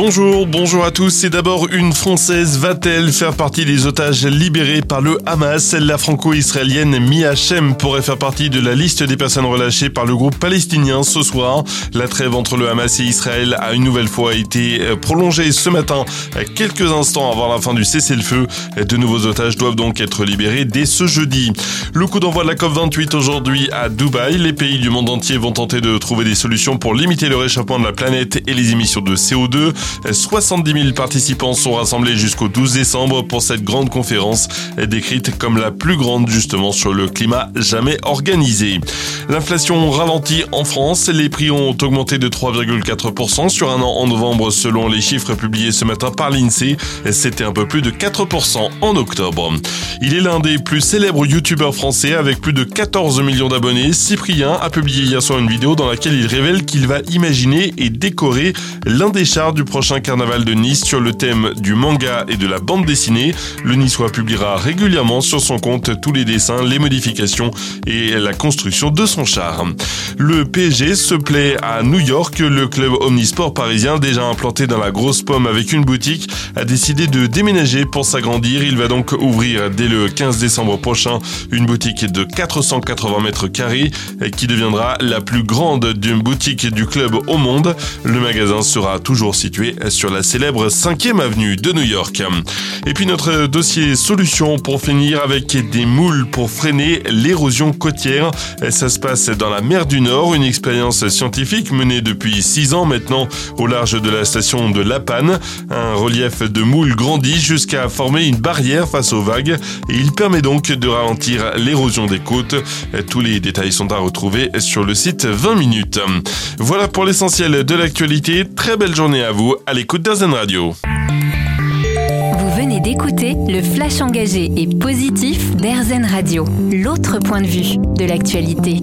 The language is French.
Bonjour, bonjour à tous. C'est d'abord une Française va-t-elle faire partie des otages libérés par le Hamas? La franco-israélienne Mia Shem pourrait faire partie de la liste des personnes relâchées par le groupe palestinien ce soir. La trêve entre le Hamas et Israël a une nouvelle fois été euh, prolongée ce matin, quelques instants avant la fin du cessez-le-feu. De nouveaux otages doivent donc être libérés dès ce jeudi. Le coup d'envoi de la COP28 aujourd'hui à Dubaï. Les pays du monde entier vont tenter de trouver des solutions pour limiter le réchauffement de la planète et les émissions de CO2. 70 000 participants sont rassemblés jusqu'au 12 décembre pour cette grande conférence décrite comme la plus grande justement sur le climat jamais organisé. L'inflation ralentit en France, les prix ont augmenté de 3,4% sur un an en novembre selon les chiffres publiés ce matin par l'INSEE. C'était un peu plus de 4% en octobre. Il est l'un des plus célèbres youtubeurs français avec plus de 14 millions d'abonnés. Cyprien a publié hier soir une vidéo dans laquelle il révèle qu'il va imaginer et décorer l'un des chars du prochain carnaval de Nice sur le thème du manga et de la bande dessinée. Le Niçois publiera régulièrement sur son compte tous les dessins, les modifications et la construction de son char. Le PSG se plaît à New York. Le club omnisport parisien, déjà implanté dans la grosse pomme avec une boutique, a décidé de déménager pour s'agrandir. Il va donc ouvrir dès le 15 décembre prochain une boutique de 480 mètres carrés qui deviendra la plus grande d'une boutique du club au monde. Le magasin sera toujours situé sur la célèbre 5e avenue de New York. Et puis notre dossier solution pour finir avec des moules pour freiner l'érosion côtière. Ça se passe dans la mer du Nord, une expérience scientifique menée depuis 6 ans maintenant au large de la station de La Panne. Un relief de moules grandit jusqu'à former une barrière face aux vagues et il permet donc de ralentir l'érosion des côtes. Tous les détails sont à retrouver sur le site 20 minutes. Voilà pour l'essentiel de l'actualité. Très belle journée à à l'écoute d'Azen Radio. Vous venez d'écouter le flash engagé et positif d'Airzen Radio, l'autre point de vue de l'actualité.